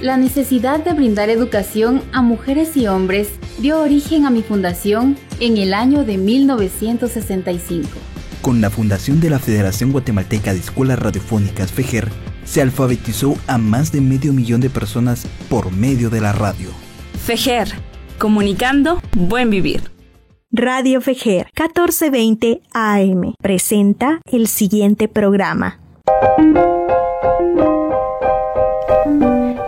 La necesidad de brindar educación a mujeres y hombres dio origen a mi fundación en el año de 1965. Con la fundación de la Federación Guatemalteca de Escuelas Radiofónicas FEGER, se alfabetizó a más de medio millón de personas por medio de la radio. FEGER, comunicando buen vivir. Radio FEGER 1420 AM presenta el siguiente programa.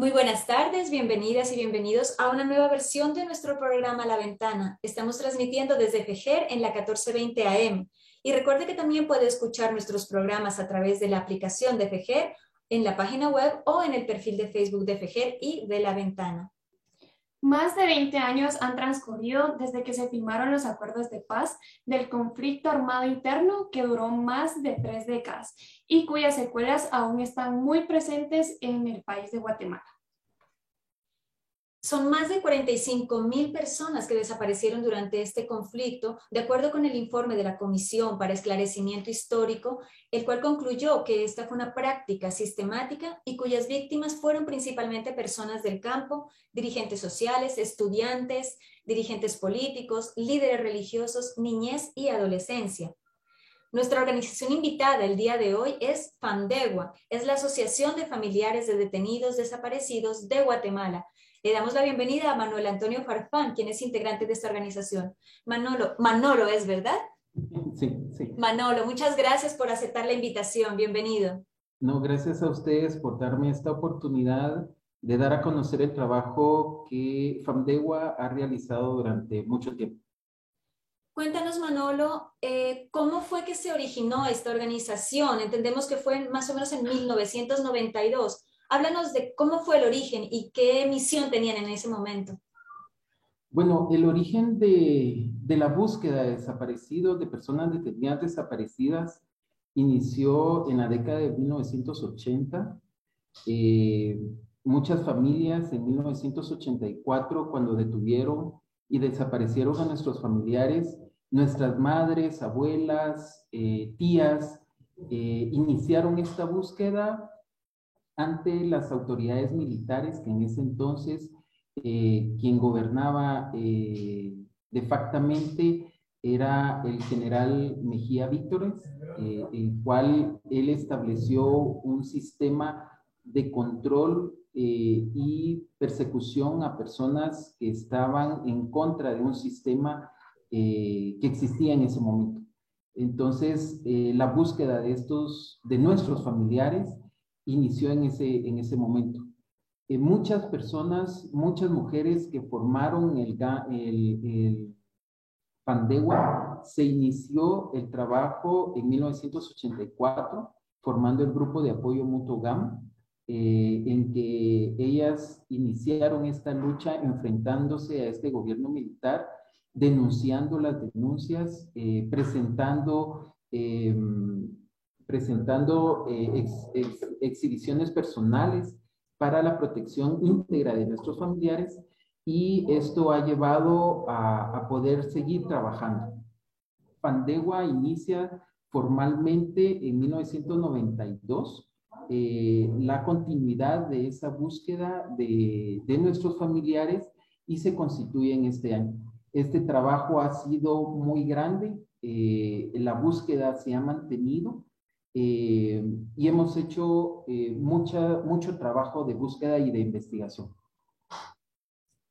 Muy buenas tardes, bienvenidas y bienvenidos a una nueva versión de nuestro programa La Ventana. Estamos transmitiendo desde FEGER en la 1420 AM. Y recuerde que también puede escuchar nuestros programas a través de la aplicación de FEGER en la página web o en el perfil de Facebook de FEGER y de La Ventana. Más de 20 años han transcurrido desde que se firmaron los acuerdos de paz del conflicto armado interno que duró más de tres décadas y cuyas secuelas aún están muy presentes en el país de Guatemala. Son más de 45 mil personas que desaparecieron durante este conflicto, de acuerdo con el informe de la Comisión para Esclarecimiento Histórico, el cual concluyó que esta fue una práctica sistemática y cuyas víctimas fueron principalmente personas del campo, dirigentes sociales, estudiantes, dirigentes políticos, líderes religiosos, niñez y adolescencia. Nuestra organización invitada el día de hoy es FANDEGUA, es la Asociación de Familiares de Detenidos Desaparecidos de Guatemala, le damos la bienvenida a Manuel Antonio Farfán, quien es integrante de esta organización. Manolo, Manolo es verdad? Sí, sí. Manolo, muchas gracias por aceptar la invitación. Bienvenido. No, gracias a ustedes por darme esta oportunidad de dar a conocer el trabajo que FAMDEWA ha realizado durante mucho tiempo. Cuéntanos, Manolo, eh, ¿cómo fue que se originó esta organización? Entendemos que fue más o menos en 1992. Háblanos de cómo fue el origen y qué misión tenían en ese momento. Bueno, el origen de, la búsqueda de desaparecidos, de personas detenidas desaparecidas, inició en la década de 1980. Eh, muchas familias en 1984, cuando detuvieron y desaparecieron a nuestros familiares, nuestras madres, abuelas, eh, tías, eh, iniciaron esta búsqueda ante las autoridades militares que en ese entonces eh, quien gobernaba de factamente era el general Mejía Víctores, el cual él estableció un sistema de control y persecución a personas que estaban en contra de un sistema que existía en ese momento. Entonces, la búsqueda de estos, de nuestros familiares, inició en ese, en ese momento. Eh, muchas personas, muchas mujeres que formaron el, el, el Pandewa, se inició el trabajo en 1984 formando el grupo de apoyo mutuo GAM, eh, en que ellas iniciaron esta lucha enfrentándose a este gobierno militar, denunciando las denuncias, eh, presentando em, presentando eh, exhibiciones personales para la protección íntegra de nuestros familiares y esto ha llevado a, poder seguir trabajando. Pandegua inicia formalmente en 1992 eh, la continuidad de esa búsqueda de, nuestros familiares y se constituye en este año. Este trabajo ha sido muy grande, eh, la búsqueda se ha mantenido eh, y hemos hecho eh, mucha, mucho trabajo de búsqueda y de investigación.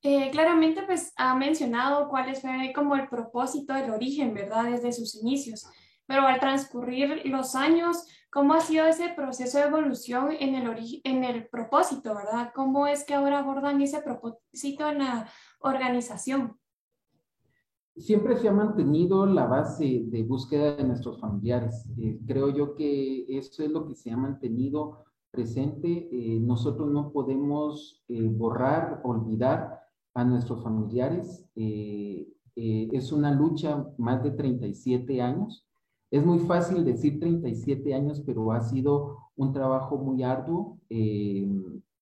Eh, claramente, pues ha mencionado cuál fue como el propósito, el origen, ¿verdad? Desde sus inicios. pero al transcurrir los años, ¿cómo ha sido ese proceso de evolución en el, en el propósito, verdad? ¿Cómo es que ahora abordan ese propósito en la organización? Siempre se ha mantenido la base de búsqueda de nuestros familiares. Eh, creo yo que eso es lo que se ha mantenido presente. Eh, nosotros no podemos eh, borrar, olvidar a nuestros familiares. es una lucha más de 37 años es muy fácil decir 37 años, pero ha sido un trabajo muy arduo eh,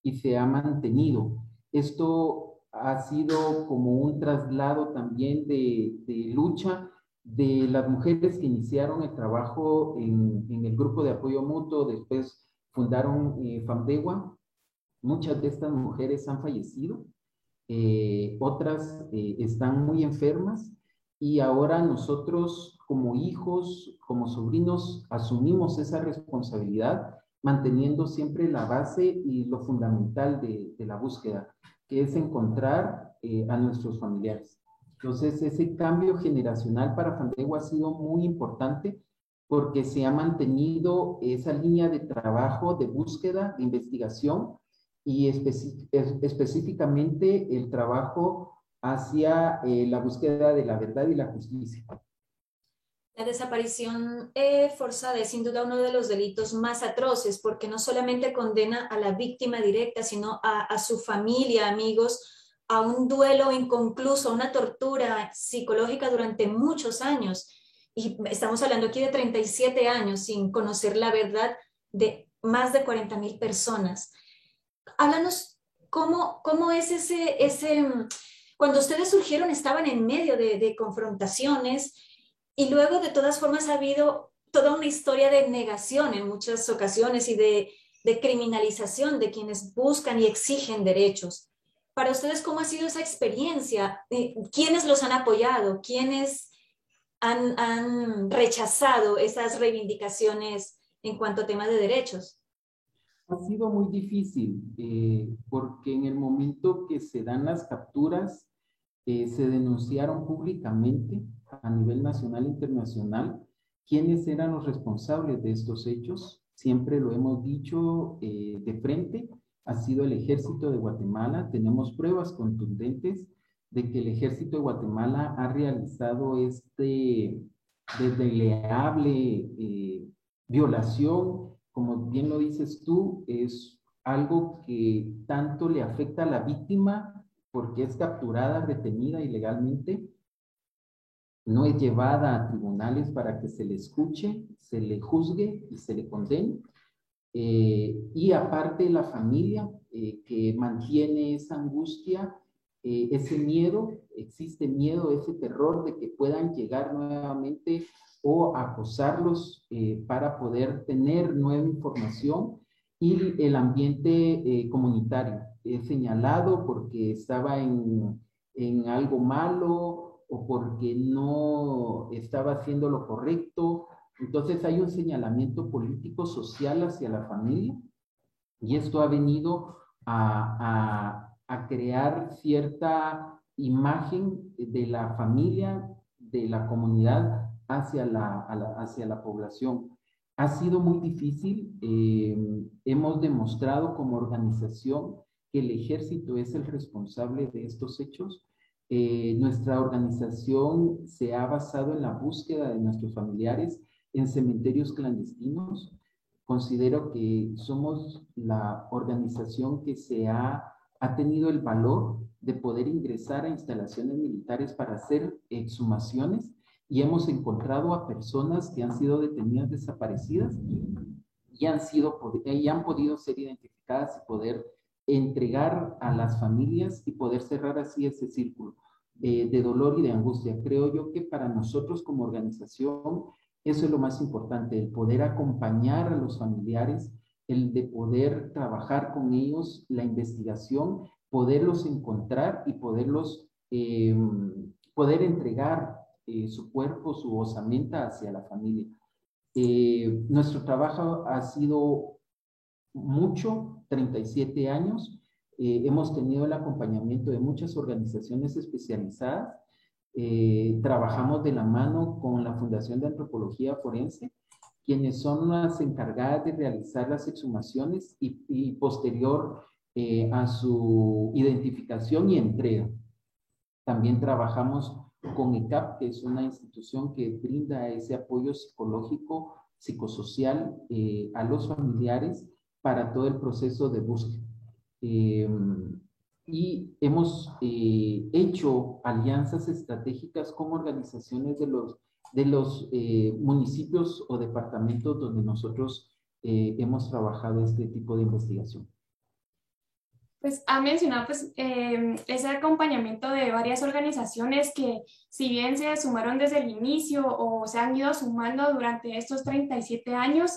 y se ha mantenido. Esto ha sido como un traslado también de, lucha de las mujeres que iniciaron el trabajo en, el grupo de apoyo mutuo, después fundaron eh, FAMDEGUA. Muchas de estas mujeres han fallecido, eh, otras están muy enfermas y ahora nosotros como hijos, como sobrinos, asumimos esa responsabilidad manteniendo siempre la base y lo fundamental de, la búsqueda, que es encontrar eh, a nuestros familiares. Entonces, ese cambio generacional para Fandego ha sido muy importante porque se ha mantenido esa línea de trabajo, de búsqueda, de investigación y específicamente el trabajo hacia eh, la búsqueda de la verdad y la justicia. La desaparición eh, forzada es sin duda uno de los delitos más atroces porque no solamente condena a la víctima directa, sino a, su familia, amigos, a un duelo inconcluso, a una tortura psicológica durante muchos años. Y estamos hablando aquí de 37 años sin conocer la verdad de más de 40 mil personas. Háblanos cómo, cómo es ese, ese, cuando ustedes surgieron estaban en medio de, confrontaciones y luego de todas formas ha habido toda una historia de negación en muchas ocasiones y de, criminalización de quienes buscan y exigen derechos. Para ustedes, ¿cómo ha sido esa experiencia? Eh, ¿Quiénes los han apoyado? ¿Quiénes han, rechazado esas reivindicaciones en cuanto a temas de derechos? Ha sido muy difícil eh, porque en el momento que se dan las capturas, se denunciaron públicamente a nivel nacional e internacional quiénes eran los responsables de estos hechos. Siempre lo hemos dicho eh, de frente, ha sido el ejército de Guatemala. Tenemos pruebas contundentes de que el ejército de Guatemala ha realizado este desleable eh, violación, como bien lo dices tú, es algo que tanto le afecta a la víctima porque es capturada, retenida ilegalmente, no es llevada a tribunales para que se le escuche, se le juzgue y se le condene. Eh, y aparte la familia eh, que mantiene esa angustia, eh, ese miedo, existe miedo, ese terror de que puedan llegar nuevamente o acosarlos para poder tener nueva información y el ambiente comunitario señalado porque estaba en, en algo malo o porque no estaba haciendo lo correcto. Entonces hay un señalamiento político social hacia la familia y esto ha venido a, a, a crear cierta imagen de la familia, de la comunidad hacia la, hacia la población. Ha sido muy difícil. Eh, hemos demostrado como organización que el ejército es el responsable de estos hechos. Eh, nuestra organización se ha basado en la búsqueda de nuestros familiares en cementerios clandestinos. Considero que somos la organización que se ha, ha tenido el valor de poder ingresar a instalaciones militares para hacer exhumaciones y hemos encontrado a personas que han sido detenidas desaparecidas y han, sido, y han podido ser identificadas y poder entregar a las familias y poder cerrar así ese círculo eh, de dolor y de angustia. Creo yo que para nosotros como organización eso es lo más importante, el poder acompañar a los familiares, el de poder trabajar con ellos, la investigación, poderlos encontrar y poderlos, em, poder entregar eh, su cuerpo, su osamenta hacia la familia. Eh, nuestro trabajo ha sido mucho, 37 años. Eh, hemos tenido el acompañamiento de muchas organizaciones especializadas Eh, trabajamos de la mano con la Fundación de Antropología Forense, quienes son las encargadas de realizar las exhumaciones y, posterior eh, a su identificación y entrega. También trabajamos con ECAP, que es una institución que brinda ese apoyo psicológico, psicosocial a los familiares para todo el proceso de búsqueda. Em, y hemos eh, hecho alianzas estratégicas con organizaciones de los, de los eh, municipios o departamentos donde nosotros hemos trabajado este tipo de investigación pues ha mencionado pues, em, ese acompañamiento de varias organizaciones que si bien se sumaron desde el inicio o se han ido sumando durante estos 37 años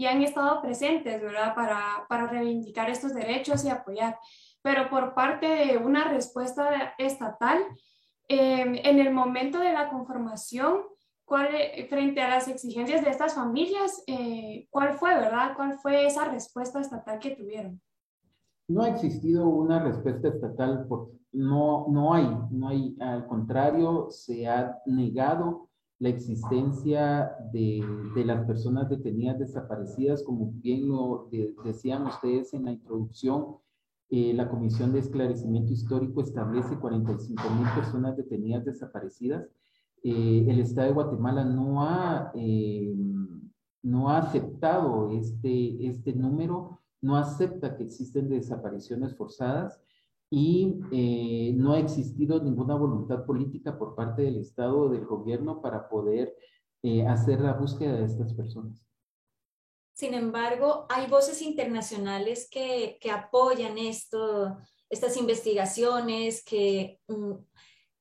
y han estado presentes, ¿verdad? Para, para reivindicar estos derechos y apoyar. Pero por parte de una respuesta estatal, em, en el momento de la conformación, ¿cuál, frente a las exigencias de estas familias, eh, ¿cuál fue, verdad? ¿Cuál fue esa respuesta estatal que tuvieron? No ha existido una respuesta estatal, por, no, no hay, no hay, al contrario, se ha negado la existencia de, de las personas detenidas desaparecidas, como bien lo decían ustedes en la introducción, eh, la Comisión de Esclarecimiento Histórico establece 45 mil personas detenidas desaparecidas. Eh, el Estado de Guatemala no ha, eh, no ha aceptado este, este número no acepta que existen desapariciones forzadas y eh, no ha existido ninguna voluntad política por parte del Estado o del gobierno para poder eh, hacer la búsqueda de estas personas. Sin embargo, hay voces internacionales que, apoyan esto, estas investigaciones, que mm,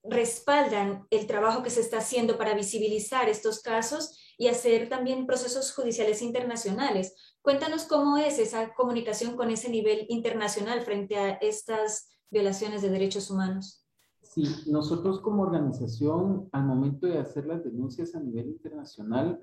respaldan el trabajo que se está haciendo para visibilizar estos casos y hacer también procesos judiciales internacionales. Cuéntanos cómo es esa comunicación con ese nivel internacional frente a estas violaciones de derechos humanos. Sí, nosotros como organización, al momento de hacer las denuncias a nivel internacional,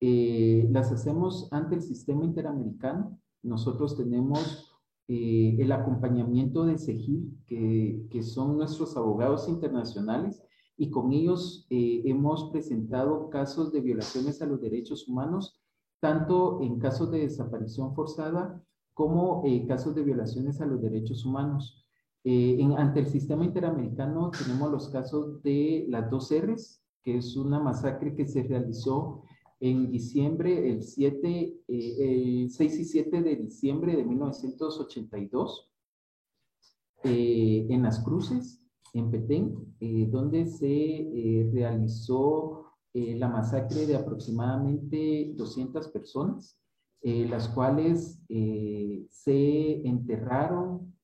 eh, las hacemos ante el sistema interamericano. Nosotros tenemos eh, el acompañamiento de CEGIL, que, que, son nuestros abogados internacionales, y con ellos eh, hemos presentado casos de violaciones a los derechos humanos tanto en casos de desaparición forzada como eh, casos de violaciones a los derechos humanos. Eh, en, ante el sistema interamericano tenemos los casos de las dos R's, que es una masacre que se realizó en diciembre, el, 7, eh, el 6 y 7 de diciembre de 1982, en Las Cruces, en Petén, donde se realizó eh, la masacre de aproximadamente 200 personas, eh, las cuales eh, se enterraron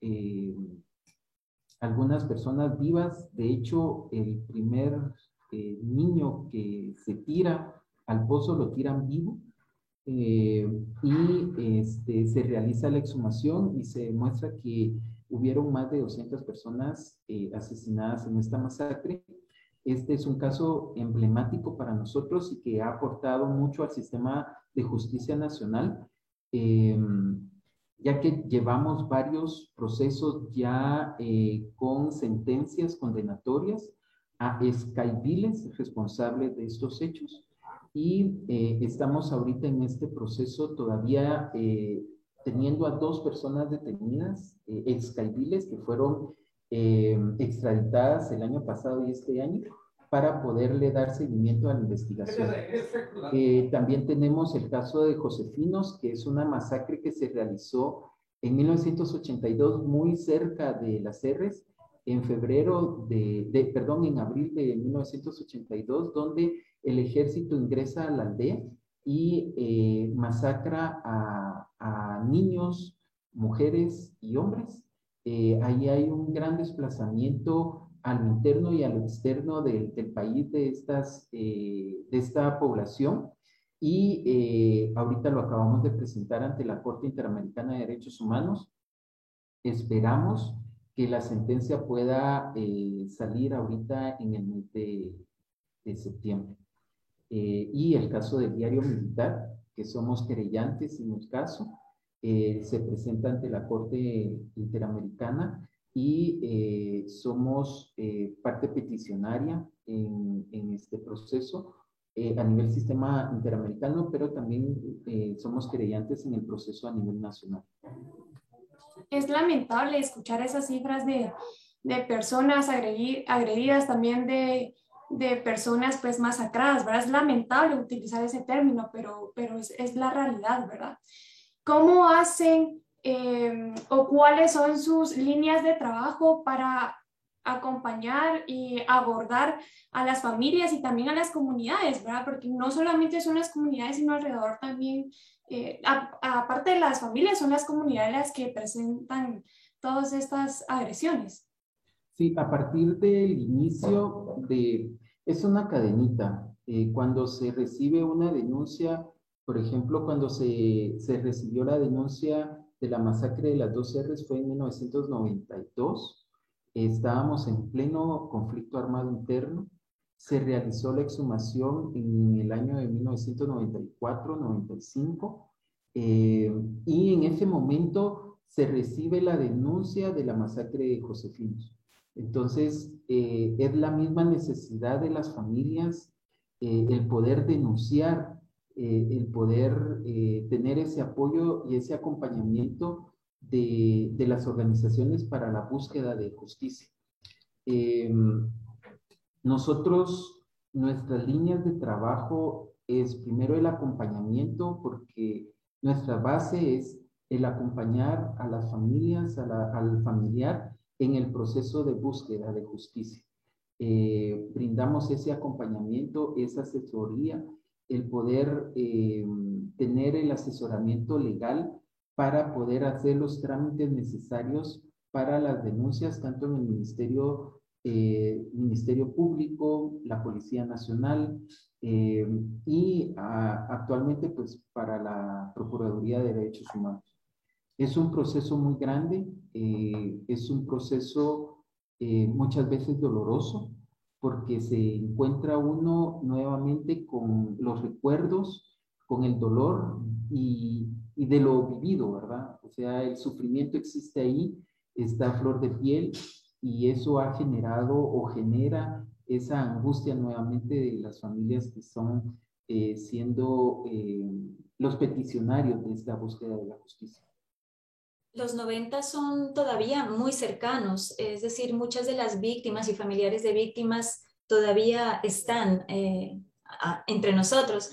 algunas personas vivas. De hecho, el primer niño que se tira al pozo lo tiran vivo. y este, se realiza la exhumación y se demuestra que hubieron más de 200 personas asesinadas en esta masacre este es un caso emblemático para nosotros y que ha aportado mucho al sistema de justicia nacional, em, ya que llevamos varios procesos ya eh, con sentencias condenatorias a escaibiles responsables de estos hechos. Y eh, estamos ahorita en este proceso todavía eh, teniendo a dos personas detenidas, excaibiles, que fueron eh, extraditadas el año pasado y este año para poderle dar seguimiento a la investigación. Eh, también tenemos el caso de Josefinos, que es una masacre que se realizó en 1982 muy cerca de las R's, en febrero de, perdón, en abril de 1982, donde el ejército ingresa a la aldea y eh, masacra a, a niños, mujeres y hombres eh, ahí hay un gran desplazamiento al interno y al externo del país de, estas, eh, de esta población. Y eh, ahorita lo acabamos de presentar ante la Corte Interamericana de Derechos Humanos. Esperamos que la sentencia pueda salir ahorita en el mes de, de septiembre. y el caso del diario militar, que somos querellantes en el caso, eh, se presenta ante la Corte Interamericana y eh, somos eh, parte peticionaria en, en este proceso eh, a nivel sistema interamericano, pero también eh, somos creyentes en el proceso a nivel nacional. Es lamentable escuchar esas cifras de, de personas agredidas, también de, de, personas pues masacradas, ¿verdad? Es lamentable utilizar ese término, pero, pero es, es la realidad, ¿verdad? ¿Cómo hacen eh, o cuáles son sus líneas de trabajo para acompañar y abordar a las familias y también a las comunidades, ¿verdad? Porque no solamente son las comunidades, sino alrededor también, eh, aparte de las familias, son las comunidades las que presentan todas estas agresiones. Sí, a partir del inicio de, es una cadenita. Eh, cuando se recibe una denuncia, por ejemplo, cuando se, se recibió la denuncia de la masacre de las dos R's fue en 1992 Estábamos en pleno conflicto armado interno. Se realizó la exhumación en el año de 1994-95 eh, y en ese momento se recibe la denuncia de la masacre de Josefinos. Entonces, eh, es la misma necesidad de las familias eh, el poder denunciar, el poder tener ese apoyo y ese acompañamiento de, las organizaciones para la búsqueda de justicia. Em, nosotros, nuestras líneas de trabajo es primero el acompañamiento, porque nuestra base es el acompañar a las familias, al familiar en el proceso de búsqueda de justicia. Eh, brindamos ese acompañamiento, esa asesoría, el poder em, tener el asesoramiento legal para poder hacer los trámites necesarios para las denuncias, tanto en el Ministerio, eh, Ministerio Público, la Policía Nacional eh, y actualmente pues para la Procuraduría de Derechos Humanos. Es un proceso muy grande, eh, es un proceso muchas veces doloroso porque se encuentra uno nuevamente con los recuerdos, con el dolor y, y de lo vivido, ¿verdad? O sea, el sufrimiento existe ahí, está a flor de piel y eso ha generado o genera esa angustia nuevamente de las familias que son eh, siendo eh, los peticionarios de esta búsqueda de la justicia. Los 90 son todavía muy cercanos, es decir, muchas de las víctimas y familiares de víctimas todavía están eh, entre nosotros.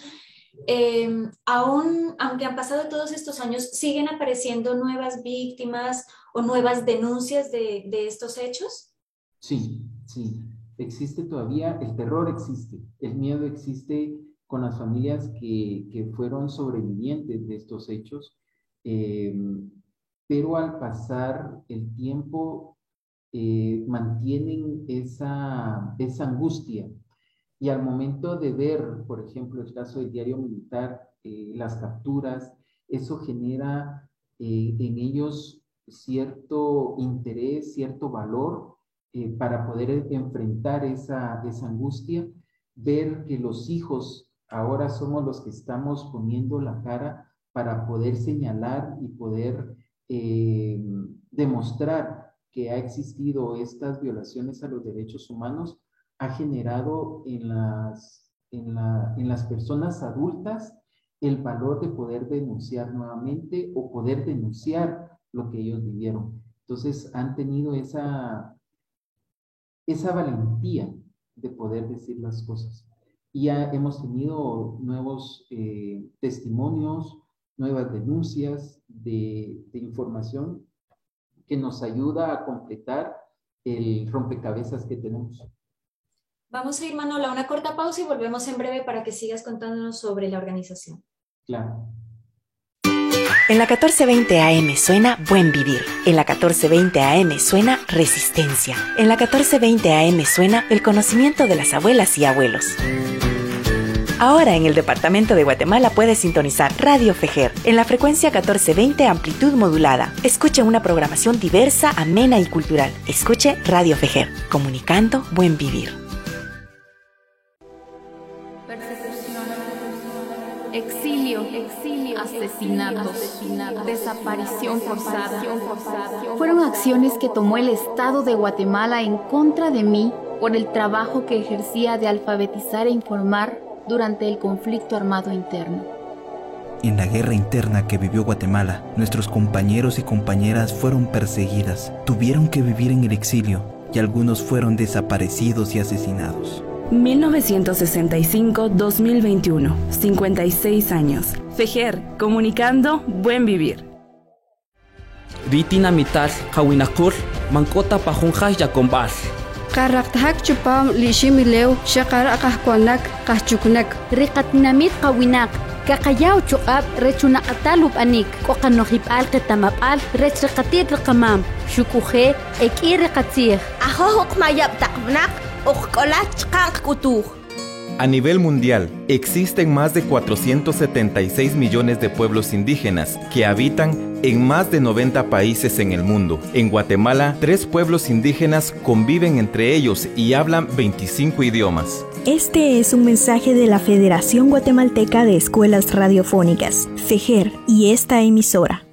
Em, aún, aunque han pasado todos estos años, siguen apareciendo nuevas víctimas o nuevas denuncias de, de estos hechos? Sí, sí, existe todavía, el terror existe, el miedo existe con las familias que, que fueron sobrevivientes de estos hechos, em, pero al pasar el tiempo eh, mantienen esa, esa angustia, y al momento de ver, por ejemplo, el caso del diario militar, eh, las capturas, eso genera eh, en ellos cierto interés, cierto valor eh, para poder enfrentar esa, esa angustia, ver que los hijos ahora somos los que estamos poniendo la cara para poder señalar y poder demostrar que ha existido estas violaciones a los derechos humanos ha generado en las, en, las personas adultas el valor de poder denunciar nuevamente o poder denunciar lo que ellos vivieron. Entonces han tenido esa, esa valentía de poder decir las cosas. Y ya hemos tenido nuevos eh, testimonios, nuevas denuncias de, de información que nos ayuda a completar el rompecabezas que tenemos. Vamos a ir, Manuel, a una corta pausa y volvemos en breve para que sigas contándonos sobre la organización. Claro. En la 1420 AM suena Buen Vivir. En la 1420 AM suena Resistencia. En la 1420 AM suena el conocimiento de las abuelas y abuelos. Ahora en el departamento de Guatemala puedes sintonizar Radio Fejer en la frecuencia 1420 amplitud modulada. Escuche una programación diversa, amena y cultural. Escuche Radio Fejer, comunicando buen vivir. asesinatos, desaparición forzada. Fueron acciones que tomó el Estado de Guatemala en contra de mí por el trabajo que ejercía de alfabetizar e informar durante el conflicto armado interno. En la guerra interna que vivió Guatemala, nuestros compañeros y compañeras fueron perseguidas, tuvieron que vivir en el exilio y algunos fueron desaparecidos y asesinados. 1965-2021, 56 años. Fejer, comunicando buen vivir. Ritina mital, kawinakur, rechunaqatalub anik. Qoqanoqip'al qetamap'al rechriqatit riqamam. Xukuje ek'i riqatzij ajojoq mayaptaqb'naq uqk'olaj chqanq k'utuj A nivel mundial, existen más de 476 millones de pueblos indígenas que habitan en más de 90 países en el mundo. En Guatemala, tres pueblos indígenas conviven entre ellos y hablan 25 idiomas. Este es un mensaje de la Federación Guatemalteca de Escuelas Radiofónicas, FEGER, y esta emisora.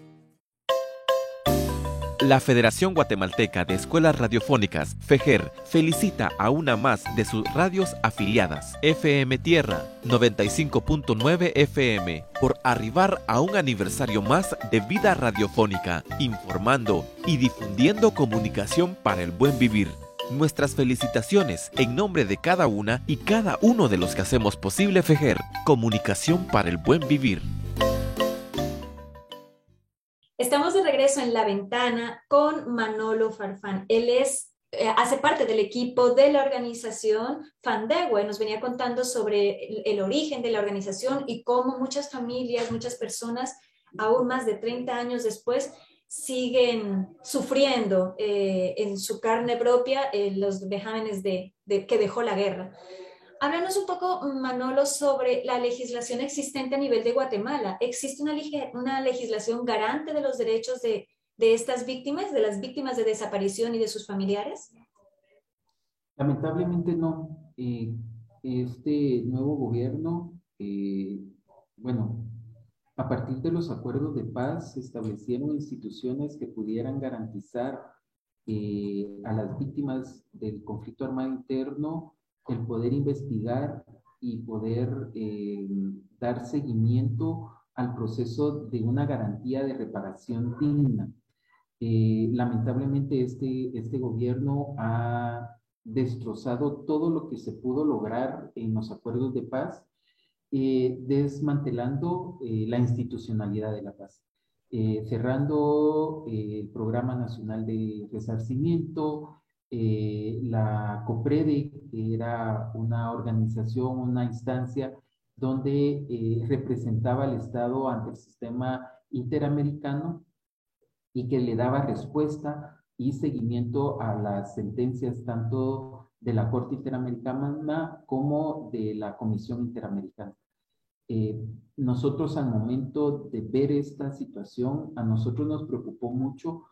La Federación Guatemalteca de Escuelas Radiofónicas, FEGER, felicita a una más de sus radios afiliadas, FM Tierra 95.9 FM, por arribar a un aniversario más de vida radiofónica, informando y difundiendo comunicación para el buen vivir. Nuestras felicitaciones en nombre de cada una y cada uno de los que hacemos posible FEGER, comunicación para el buen vivir. Estamos de regreso en la ventana con Manolo Farfán. Él es, eh, hace parte del equipo de la organización Fandegua nos venía contando sobre el, origen de la organización y cómo muchas familias, muchas personas, aún más de 30 años después, siguen sufriendo eh, en su carne propia eh, los vejámenes de, que dejó la guerra. Háblanos un poco, Manolo, sobre la legislación existente a nivel de Guatemala. ¿Existe una, legislación garante de los derechos de, de, estas víctimas, de las víctimas de desaparición y de sus familiares? Lamentablemente no. Eh, este nuevo gobierno, eh, bueno, a partir de los acuerdos de paz se establecieron instituciones que pudieran garantizar eh, a las víctimas del conflicto armado interno el poder investigar y poder eh, dar seguimiento al proceso de una garantía de reparación digna. Eh, lamentablemente este, este gobierno ha destrozado todo lo que se pudo lograr en los acuerdos de paz, eh, desmantelando eh, la institucionalidad de la paz, cerrando el Programa Nacional de Resarcimiento, eh, la COPREDE, que era una organización, una instancia donde eh, representaba al Estado ante el sistema interamericano y que le daba respuesta y seguimiento a las sentencias tanto de la Corte Interamericana como de la Comisión Interamericana. Eh, nosotros al momento de ver esta situación, a nosotros nos preocupó mucho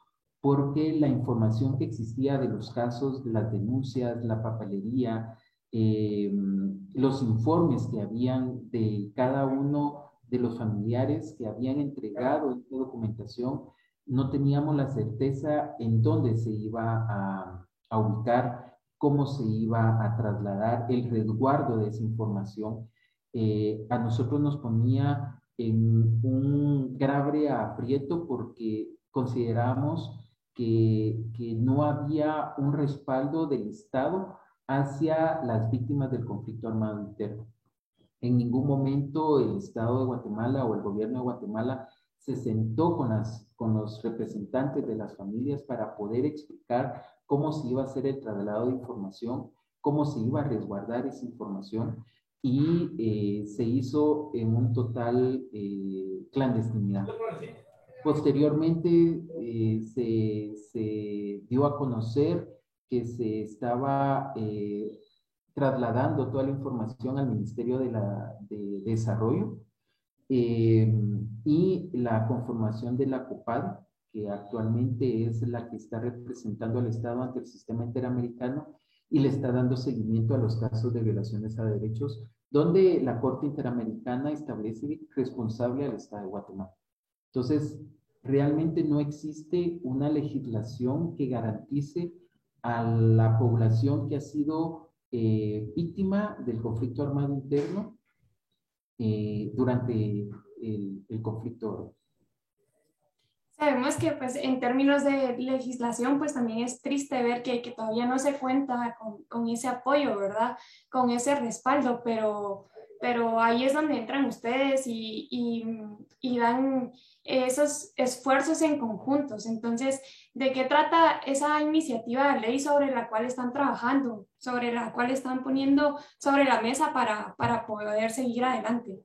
porque la información que existía de los casos, de las denuncias, la papelería, eh, los informes que habían de cada uno de los familiares que habían entregado esta documentación, no teníamos la certeza en dónde se iba a, a ubicar, cómo se iba a trasladar el resguardo de esa información. Eh, a nosotros nos ponía en un grave aprieto porque consideramos que, que no había un respaldo del Estado hacia las víctimas del conflicto armado interno. En ningún momento el Estado de Guatemala o el gobierno de Guatemala se sentó con, las, con los representantes de las familias para poder explicar cómo se iba a hacer el traslado de información, cómo se iba a resguardar esa información y eh, se hizo en un total eh, clandestinidad. Posteriormente eh, se, dio a conocer que se estaba eh, trasladando toda la información al Ministerio de, la, de Desarrollo eh, y la conformación de la COPAD, que actualmente es la que está representando al Estado ante el sistema interamericano y le está dando seguimiento a los casos de violaciones a derechos, donde la Corte Interamericana establece responsable al Estado de Guatemala. Entonces, realmente no existe una legislación que garantice a la población que ha sido eh, víctima del conflicto armado interno eh, durante el, el conflicto Sabemos que pues en términos de legislación pues también es triste ver que, que todavía no se cuenta con, con, ese apoyo, ¿verdad? Con ese respaldo, pero, pero ahí es donde entran ustedes y, y, dan esos esfuerzos en conjuntos. Entonces, ¿de qué trata esa iniciativa de ley sobre la cual están trabajando, sobre la cual están poniendo sobre la mesa para, para poder seguir adelante?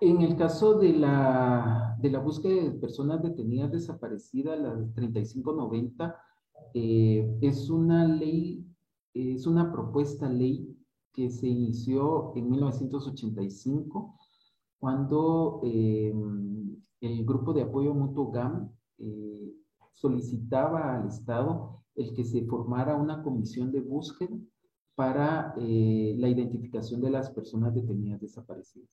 En el caso de la, de la búsqueda de personas detenidas desaparecidas, la 3590, eh, es una ley, es una propuesta ley que se inició en 1985, cuando eh, el grupo de apoyo mutuo GAM eh, solicitaba al Estado el que se formara una comisión de búsqueda para eh, la identificación de las personas detenidas desaparecidas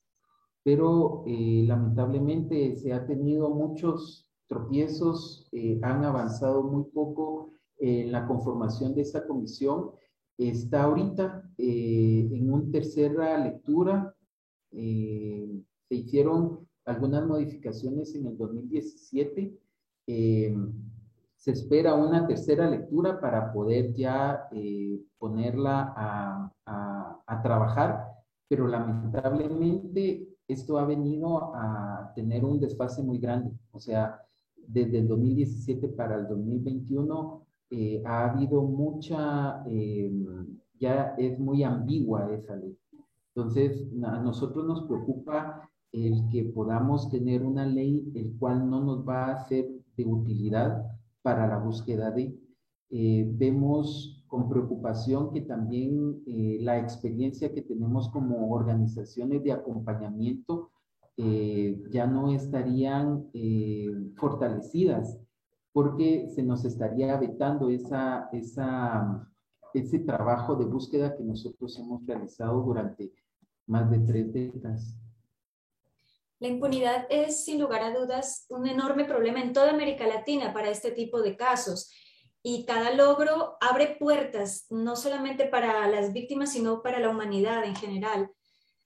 pero lamentablemente se ha tenido muchos tropiezos, han avanzado muy poco en la conformación de esta comisión. Está ahorita eh, en una tercera lectura, se hicieron algunas modificaciones en el 2017. se espera una tercera lectura para poder ya ponerla a, a, a trabajar, pero lamentablemente esto ha venido a tener un desfase muy grande. O sea, desde el 2017 para el 2021 eh, ha habido mucha, eh, ya es muy ambigua esa ley. Entonces, a nosotros nos preocupa el que podamos tener una ley el cual no nos va a ser de utilidad para la búsqueda de. Eh, vemos con preocupación que también eh, la experiencia que tenemos como organizaciones de acompañamiento ya no estarían fortalecidas porque se nos estaría vetando esa, esa, ese trabajo de búsqueda que nosotros hemos realizado durante más de tres décadas. La impunidad es, sin lugar a dudas, un enorme problema en toda América Latina para este tipo de casos y cada logro abre puertas, no solamente para las víctimas, sino para la humanidad en general.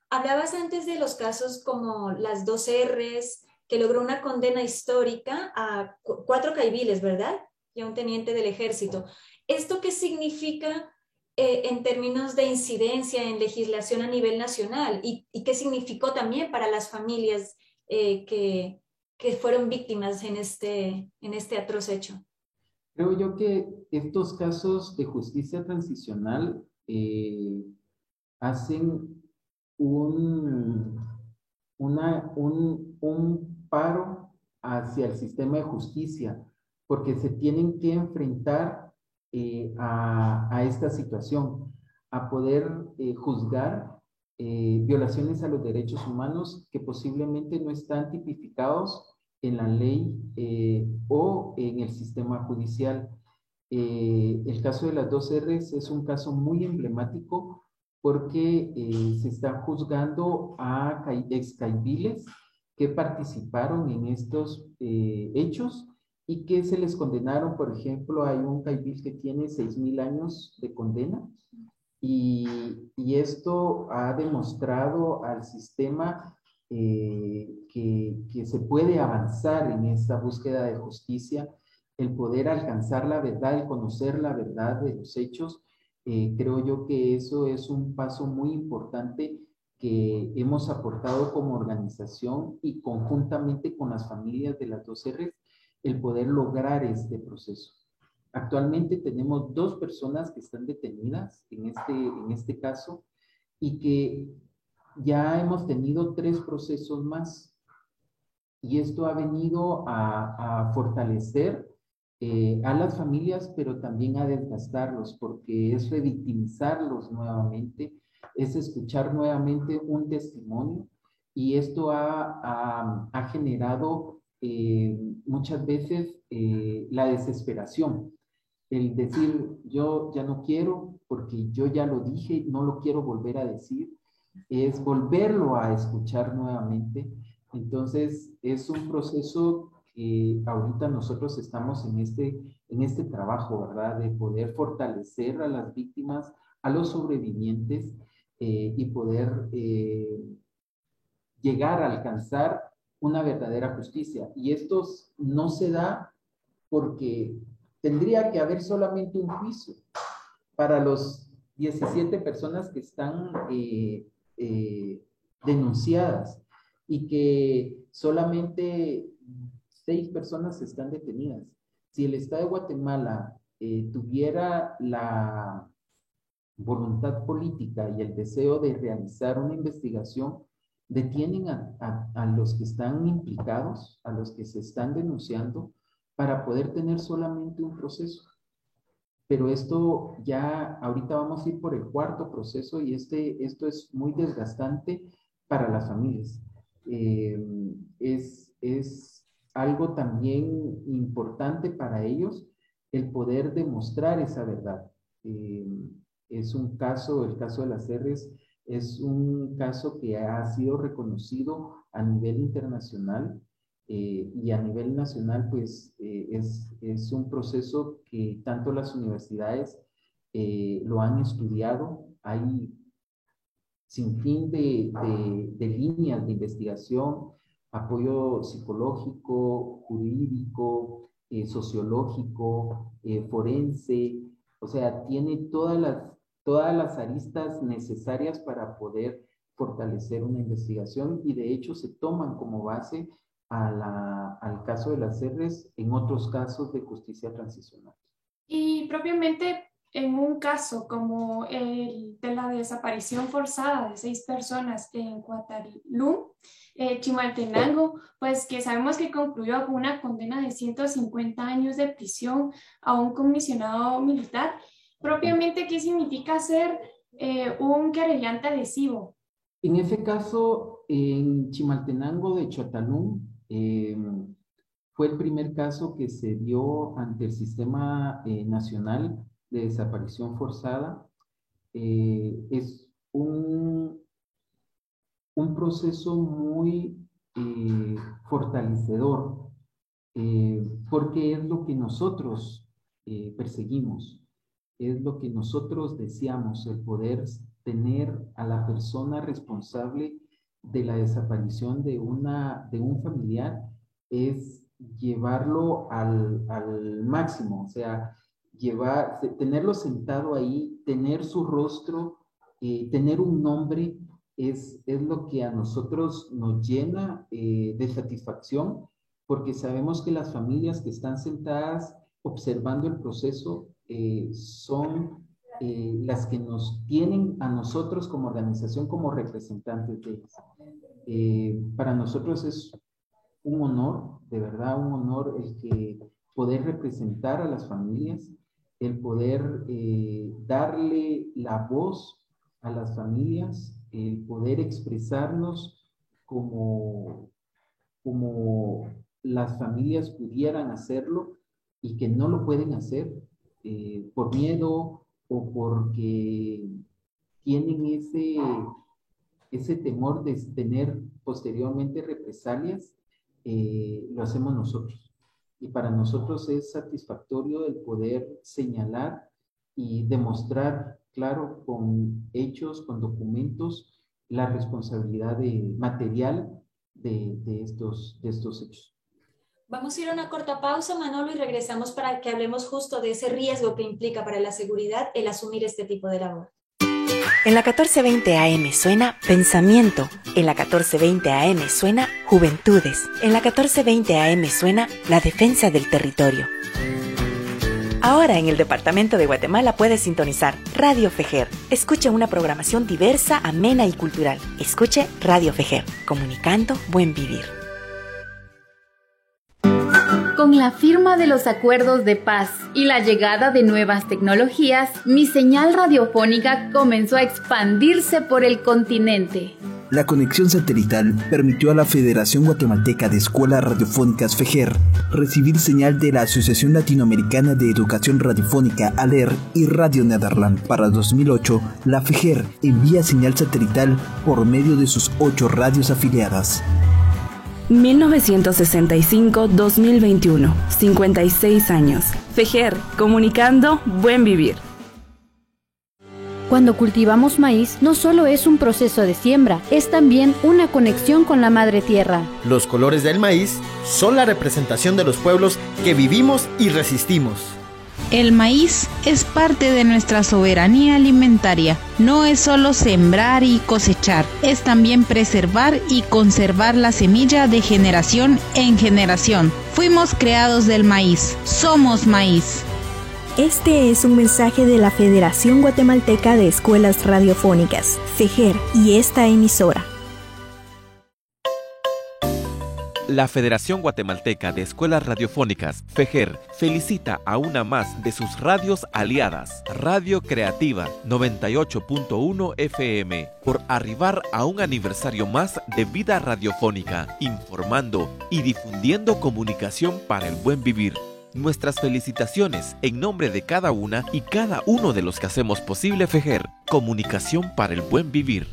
Hablabas antes de los casos como las dos R's, que logró una condena histórica a cuatro caibiles, ¿verdad? Y a un teniente del ejército. ¿Esto qué significa eh, en términos de incidencia en legislación a nivel nacional? ¿Y, qué significó también para las familias eh, que, que, fueron víctimas en este, en este atroz hecho? Creo yo que estos casos de justicia transicional eh, hacen un, una, un, un paro hacia el sistema de justicia, porque se tienen que enfrentar eh, a, a, esta situación, a poder eh, juzgar violaciones a los derechos humanos que posiblemente no están tipificados en la ley eh, o en el sistema judicial. Eh, el caso de las dos R's es un caso muy emblemático porque eh, se está juzgando a ex caibiles que participaron en estos hechos y que se les condenaron, por ejemplo, hay un caibil que tiene 6.000 años de condena y, y esto ha demostrado al sistema eh, que, que, se puede avanzar en esa búsqueda de justicia, el poder alcanzar la verdad, el conocer la verdad de los hechos, eh, creo yo que eso es un paso muy importante que hemos aportado como organización y conjuntamente con las familias de las dos R's, el poder lograr este proceso. Actualmente tenemos dos personas que están detenidas en este, en este caso y que ya hemos tenido tres procesos más y esto ha venido a, fortalecer eh, a las familias, pero también a desgastarlos, porque es revictimizarlos nuevamente, es escuchar nuevamente un testimonio y esto ha, ha, generado eh, muchas veces eh, la desesperación, el decir yo ya no quiero porque yo ya lo dije, no lo quiero volver a decir es volverlo a escuchar nuevamente. Entonces, es un proceso que ahorita nosotros estamos en este, en este trabajo, ¿verdad? De poder fortalecer a las víctimas, a los sobrevivientes eh, y poder eh, llegar a alcanzar una verdadera justicia. Y esto no se da porque tendría que haber solamente un juicio para los 17 personas que están eh, denunciadas y que solamente seis personas están detenidas. Si el Estado de Guatemala tuviera la voluntad política y el deseo de realizar una investigación, detienen a, a, los que están implicados, a los que se están denunciando, para poder tener solamente un proceso. Pero esto ya, ahorita vamos a ir por el cuarto proceso y este, esto es muy desgastante para las familias. Eh, es, es algo también importante para ellos el poder demostrar esa verdad. Eh, es un caso, el caso de las R's, es un caso que ha sido reconocido a nivel internacional eh, y a nivel nacional, pues es, es, un proceso que tanto las universidades lo han estudiado. Hay sin fin de, de, líneas de investigación, apoyo psicológico, jurídico, eh, sociológico, eh, forense, o sea, tiene todas las, todas las aristas necesarias para poder fortalecer una investigación y de hecho se toman como base al caso de las R's en otros casos de justicia transicional. Y propiamente en un caso como el de la desaparición forzada de seis personas en Cuatarilum, eh, Chimaltenango, pues que sabemos que concluyó con una condena de 150 años de prisión a un comisionado militar. Propiamente, ¿qué significa ser eh, un querellante adhesivo? En ese caso, en Chimaltenango de Chotalún, eh, fue el primer caso que se dio ante el sistema nacional de desaparición forzada eh, es un, proceso muy eh, fortalecedor eh, porque es lo que nosotros perseguimos, es lo que nosotros deseamos, el poder tener a la persona responsable de la desaparición de, una, de un familiar, es llevarlo al, al máximo, o sea, llevar, tenerlo sentado ahí, tener su rostro, eh, tener un nombre, es, es, lo que a nosotros nos llena eh, de satisfacción, porque sabemos que las familias que están sentadas observando el proceso eh, son las que nos tienen a nosotros como organización como representantes de ellas. para nosotros es un honor, de verdad un honor el que poder representar a las familias el poder eh, darle la voz a las familias, el poder expresarnos como, como las familias pudieran hacerlo y que no lo pueden hacer eh, por miedo o porque tienen ese, ese temor de tener posteriormente represalias, eh, lo hacemos nosotros y para nosotros es satisfactorio el poder señalar y demostrar, claro, con hechos, con documentos, la responsabilidad de, material de, de, estos, de estos hechos. Vamos a ir a una corta pausa, Manolo, y regresamos para que hablemos justo de ese riesgo que implica para la seguridad el asumir este tipo de labor. En la 1420 AM suena Pensamiento. En la 1420 AM suena Juventudes. En la 1420 AM suena La Defensa del Territorio. Ahora en el Departamento de Guatemala puedes sintonizar Radio Fejer. Escuche una programación diversa, amena y cultural. Escuche Radio Fejer, comunicando buen vivir. Con la firma de los acuerdos de paz y la llegada de nuevas tecnologías, mi señal radiofónica comenzó a expandirse por el continente. La conexión satelital permitió a la Federación Guatemalteca de Escuelas Radiofónicas FEGER recibir señal de la Asociación Latinoamericana de Educación Radiofónica ALER y Radio Nederland. Para 2008, la FEGER envía señal satelital por medio de sus ocho radios afiliadas. 1965-2021, 56 años. Fejer, comunicando buen vivir. Cuando cultivamos maíz, no solo es un proceso de siembra, es también una conexión con la madre tierra. Los colores del maíz son la representación de los pueblos que vivimos y resistimos. El maíz es parte de nuestra soberanía alimentaria. No es solo sembrar y cosechar, es también preservar y conservar la semilla de generación en generación. Fuimos creados del maíz, somos maíz. Este es un mensaje de la Federación Guatemalteca de Escuelas Radiofónicas, FEGER, y esta emisora. La Federación Guatemalteca de Escuelas Radiofónicas, FEGER, felicita a una más de sus radios aliadas, Radio Creativa 98.1 FM, por arribar a un aniversario más de vida radiofónica, informando y difundiendo comunicación para el buen vivir. Nuestras felicitaciones en nombre de cada una y cada uno de los que hacemos posible FEGER, comunicación para el buen vivir.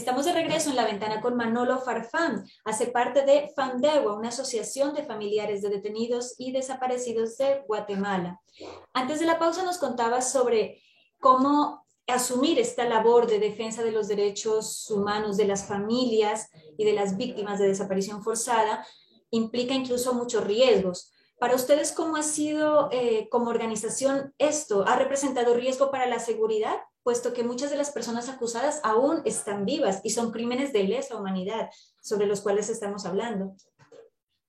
Estamos de regreso en la ventana con Manolo Farfán. Hace parte de FANDEGUA, una asociación de familiares de detenidos y desaparecidos de Guatemala. Antes de la pausa nos contaba sobre cómo asumir esta labor de defensa de los derechos humanos de las familias y de las víctimas de desaparición forzada implica incluso muchos riesgos. Para ustedes, ¿cómo ha sido eh, como organización esto? ¿Ha representado riesgo para la seguridad? puesto que muchas de las personas acusadas aún están vivas y son crímenes de lesa humanidad sobre los cuales estamos hablando.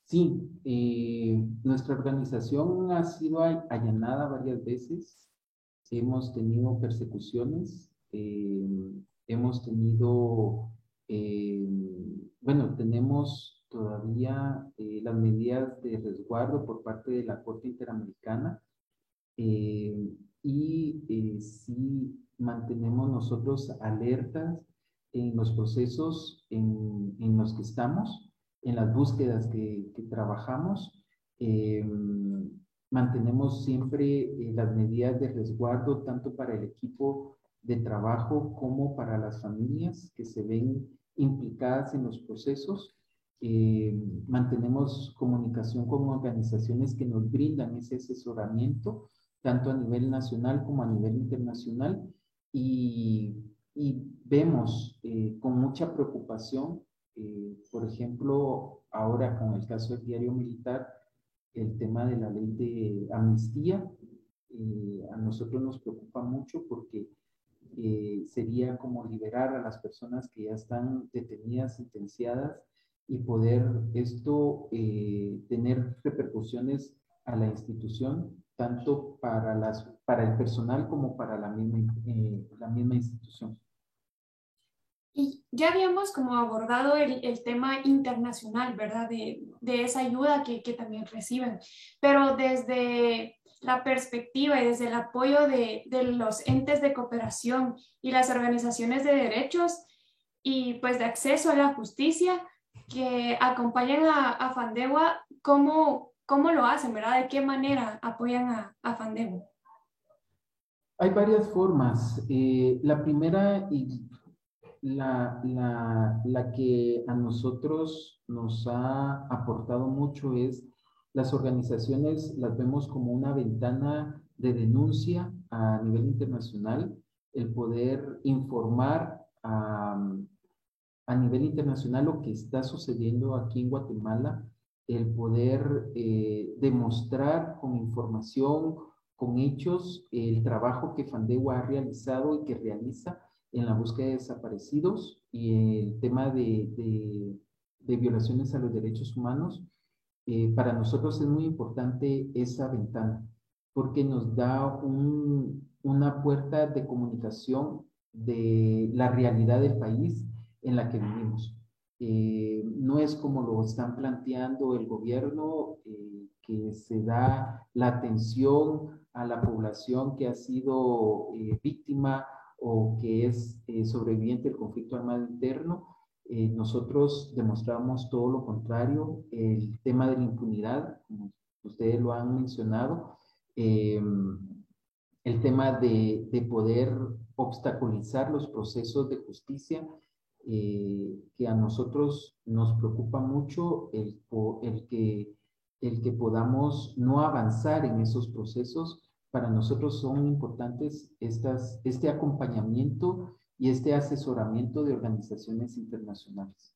Sí, eh, nuestra organización ha sido allanada varias veces, hemos tenido persecuciones, eh, hemos tenido, bueno, tenemos todavía las medidas de resguardo por parte de la Corte Interamericana y sí mantenemos nosotros alertas en los procesos en, en los que estamos, en las búsquedas que, que trabajamos. Eh, mantenemos siempre eh, las medidas de resguardo tanto para el equipo de trabajo como para las familias que se ven implicadas en los procesos. Eh, mantenemos comunicación con organizaciones que nos brindan ese asesoramiento, tanto a nivel nacional como a nivel internacional y, vemos eh, con mucha preocupación, eh, por ejemplo, ahora con el caso del diario militar, el tema de la ley de amnistía, eh, a nosotros nos preocupa mucho porque sería como liberar a las personas que ya están detenidas, sentenciadas y poder esto tener repercusiones a la institución tanto para, las, para el personal como para la misma, eh, la misma institución. Y ya habíamos como abordado el, el tema internacional, ¿verdad? De, de esa ayuda que, que, también reciben, pero desde la perspectiva y desde el apoyo de, de, los entes de cooperación y las organizaciones de derechos y pues de acceso a la justicia que acompañan a, a Fandegua, ¿cómo, ¿Cómo lo hacen, verdad? ¿De qué manera apoyan a, a Fandemo? Hay varias formas. Eh, la primera y la, la, la, que a nosotros nos ha aportado mucho es las organizaciones las vemos como una ventana de denuncia a nivel internacional, el poder informar a, a nivel internacional lo que está sucediendo aquí en Guatemala el poder eh, demostrar con información, con hechos, el trabajo que Fandegua ha realizado y que realiza en la búsqueda de desaparecidos y el tema de, violaciones a los derechos humanos. Eh, para nosotros es muy importante esa ventana porque nos da una puerta de comunicación de la realidad del país en la que vivimos. Eh, no es como lo están planteando el gobierno, eh, que se da la atención a la población que ha sido eh, víctima o que es sobreviviente del conflicto armado interno. nosotros demostramos todo lo contrario, el tema de la impunidad, como ustedes lo han mencionado, el tema de, de poder obstaculizar los procesos de justicia que a nosotros nos preocupa mucho el, el, que, el que podamos no avanzar en esos procesos. Para nosotros son importantes estas, este acompañamiento y este asesoramiento de organizaciones internacionales.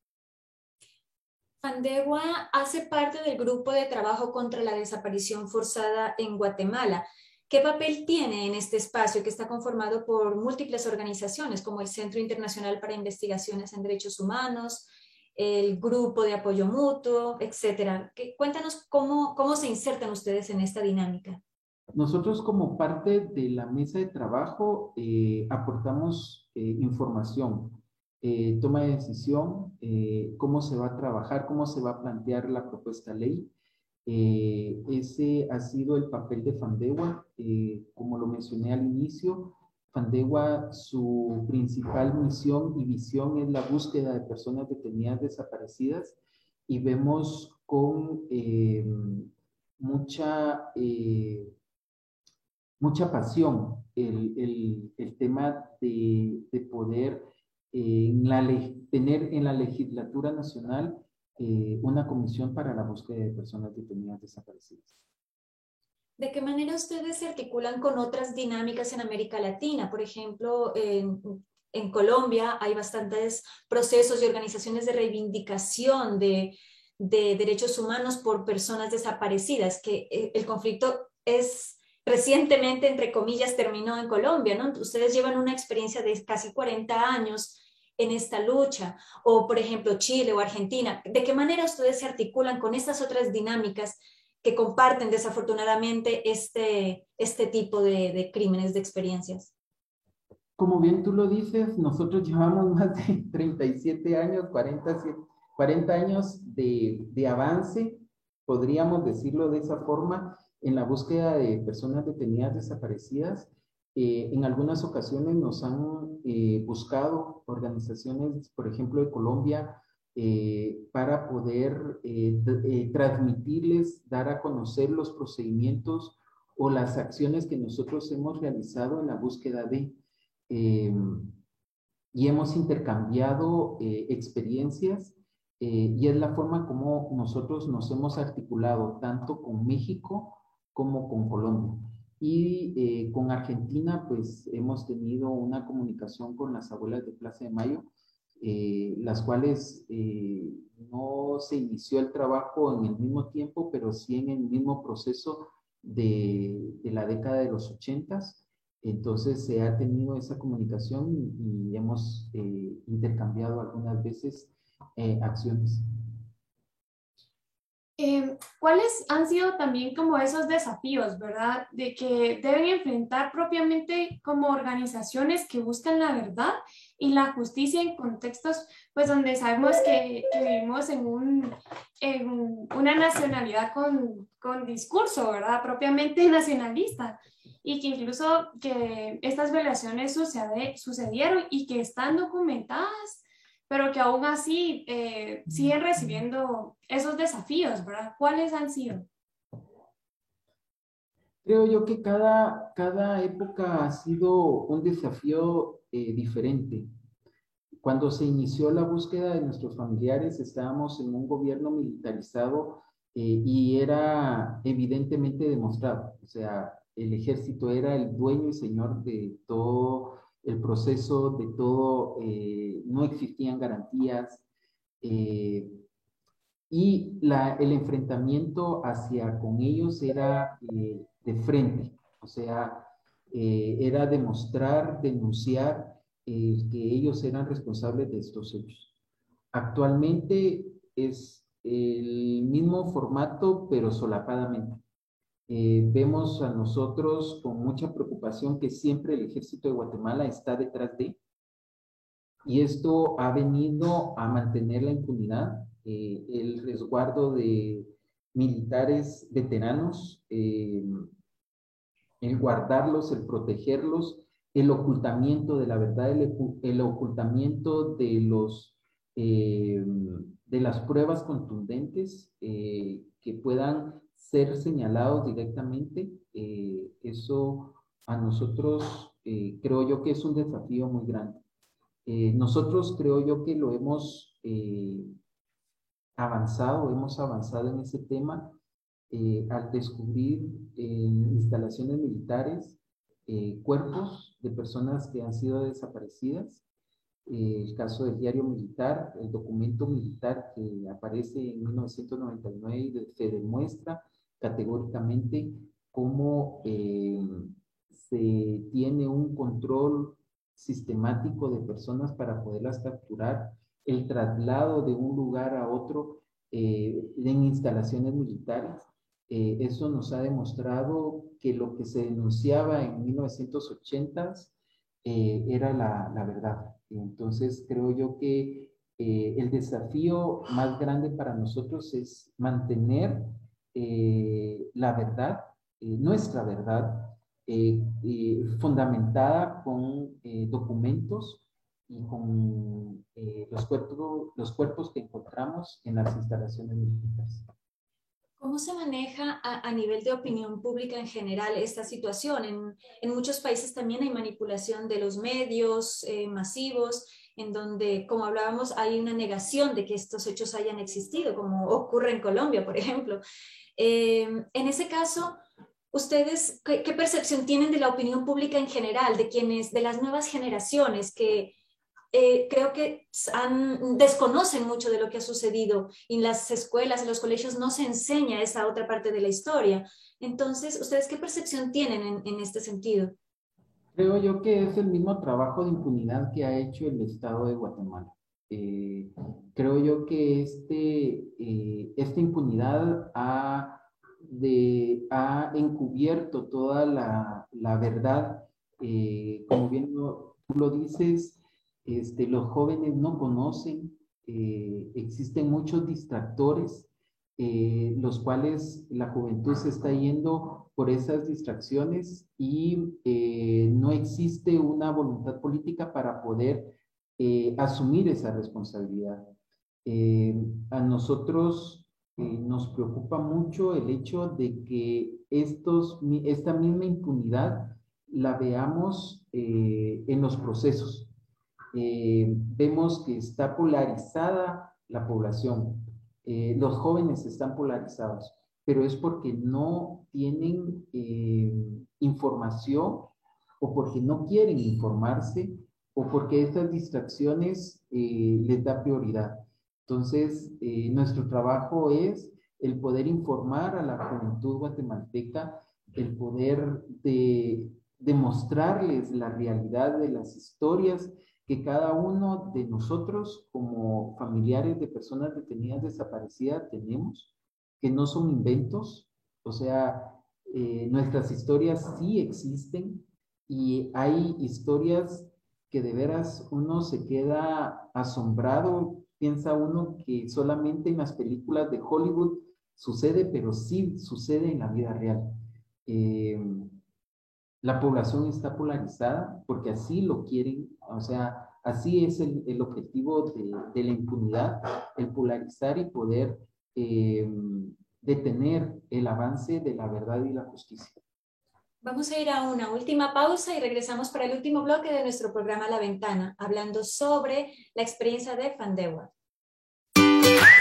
Fandegua hace parte del grupo de trabajo contra la desaparición forzada en Guatemala. ¿Qué papel tiene en este espacio que está conformado por múltiples organizaciones como el Centro Internacional para Investigaciones en Derechos Humanos, el Grupo de Apoyo Mutuo, etcétera? Cuéntanos cómo, cómo se insertan ustedes en esta dinámica. Nosotros como parte de la mesa de trabajo eh, aportamos eh, información eh, toma de decisión, eh, cómo se va a trabajar, cómo se va a plantear la propuesta ley. Eh, ese ha sido el papel de Fandewa. como lo mencioné al inicio, Fandewa, su principal misión y visión es la búsqueda de personas detenidas desaparecidas y vemos con mucha, mucha pasión el, el, el tema de, de poder en la, tener en la legislatura nacional eh, una comisión para la búsqueda de personas detenidas desaparecidas. ¿De qué manera ustedes se articulan con otras dinámicas en América Latina? Por ejemplo, en, Colombia hay bastantes procesos y organizaciones de reivindicación de, de derechos humanos por personas desaparecidas, que eh, el conflicto es recientemente, entre comillas, terminó en Colombia, ¿no? Ustedes llevan una experiencia de casi 40 años en esta lucha, o por ejemplo Chile o Argentina, ¿de qué manera ustedes se articulan con estas otras dinámicas que comparten desafortunadamente este, este tipo de, crímenes, de experiencias? Como bien tú lo dices, nosotros llevamos más de 37 años, 40, 40 años de avance, podríamos decirlo de esa forma, en la búsqueda de personas detenidas desaparecidas eh, en algunas ocasiones nos han eh, buscado organizaciones, por ejemplo, de Colombia, eh, para poder transmitirles, dar a conocer los procedimientos o las acciones que nosotros hemos realizado en la búsqueda de. y hemos intercambiado experiencias y es la forma como nosotros nos hemos articulado tanto con México como con Colombia. Y eh, con Argentina, pues hemos tenido una comunicación con las abuelas de Plaza de Mayo, eh, las cuales eh, no se inició el trabajo en el mismo tiempo, pero sí en el mismo proceso de, de la década de los ochentas. Entonces se ha tenido esa comunicación y hemos intercambiado algunas veces acciones. Em, ¿Cuáles han sido también como esos desafíos, verdad? De que deben enfrentar propiamente como organizaciones que buscan la verdad y la justicia en contextos, pues donde sabemos que, vivimos en, un, en una nacionalidad con, con discurso, ¿verdad? Propiamente nacionalista y que incluso que estas violaciones sucede, sucedieron y que están documentadas pero que aún así eh, siguen recibiendo esos desafíos, ¿verdad? ¿Cuáles han sido? Creo yo que cada, cada época ha sido un desafío eh, diferente. Cuando se inició la búsqueda de nuestros familiares, estábamos en un gobierno militarizado eh, y era evidentemente demostrado. O sea, el ejército era el dueño y señor de todo el proceso de todo, eh, no existían garantías eh, y el enfrentamiento hacia con ellos era eh, de frente, o sea, era demostrar, denunciar que ellos eran responsables de estos hechos. Actualmente es el mismo formato, pero solapadamente. Eh, vemos a nosotros con mucha preocupación que siempre el ejército de Guatemala está detrás de, y esto ha venido a mantener la impunidad, eh, el resguardo de militares veteranos, eh, el guardarlos, el protegerlos, el ocultamiento de la verdad, el, ocultamiento de los de las pruebas contundentes que puedan ser señalados directamente, eh, eso a nosotros eh, creo yo que es un desafío muy grande. Eh, nosotros creo yo que lo hemos avanzado, hemos avanzado en ese tema al descubrir en instalaciones militares cuerpos de personas que han sido desaparecidas. El caso del diario militar, el documento militar que aparece en 1999 se demuestra categóricamente cómo se tiene un control sistemático de personas para poderlas capturar, el traslado de un lugar a otro eh, en instalaciones militares. Eh, eso nos ha demostrado que lo que se denunciaba en 1980 eh, era la, la, verdad. Entonces creo yo que el desafío más grande para nosotros es mantener la verdad, nuestra verdad, eh, eh, fundamentada con eh, documentos y con los, cuerpos, los cuerpos que encontramos en las instalaciones militares. ¿Cómo se maneja a, nivel de opinión pública en general esta situación? En, muchos países también hay manipulación de los medios masivos, en donde, como hablábamos, hay una negación de que estos hechos hayan existido, como ocurre en Colombia, por ejemplo. en ese caso, ¿Ustedes qué, percepción tienen de la opinión pública en general, de quienes, de las nuevas generaciones que eh, creo que desconocen mucho de lo que ha sucedido en las escuelas, en los colegios no se enseña esa otra parte de la historia? Entonces, ¿ustedes qué percepción tienen en, este sentido? Creo yo que es el mismo trabajo de impunidad que ha hecho el Estado de Guatemala. Eh, creo yo que este, eh, esta impunidad ha de, ha encubierto toda la, la verdad. Eh, como bien lo, lo dices, este, los jóvenes no conocen, eh, existen muchos distractores, eh, los cuales la juventud se está yendo por esas distracciones y no existe una voluntad política para poder asumir esa responsabilidad. a nosotros eh, nos preocupa mucho el hecho de que estos, esta misma impunidad la veamos eh, en los procesos. Eh, vemos que está polarizada la población, los jóvenes están polarizados, pero es porque no tienen información o porque no quieren informarse o porque estas distracciones les da prioridad. Entonces, eh, nuestro trabajo es el poder informar a la juventud guatemalteca, el poder de demostrarles la realidad de las historias que cada uno de nosotros como familiares de personas detenidas desaparecidas tenemos, que no son inventos, o sea, eh, nuestras historias sí existen y hay historias que de veras uno se queda asombrado piensa uno que solamente en las películas de Hollywood sucede, pero sí sucede en la vida real. Eh, la población está polarizada porque así lo quieren, o sea, así es el, objetivo de, la impunidad, el polarizar y poder eh, detener el avance de la verdad y la justicia. Vamos a ir a una última pausa y regresamos para el último bloque de nuestro programa La Ventana, hablando sobre la experiencia de Fandewa.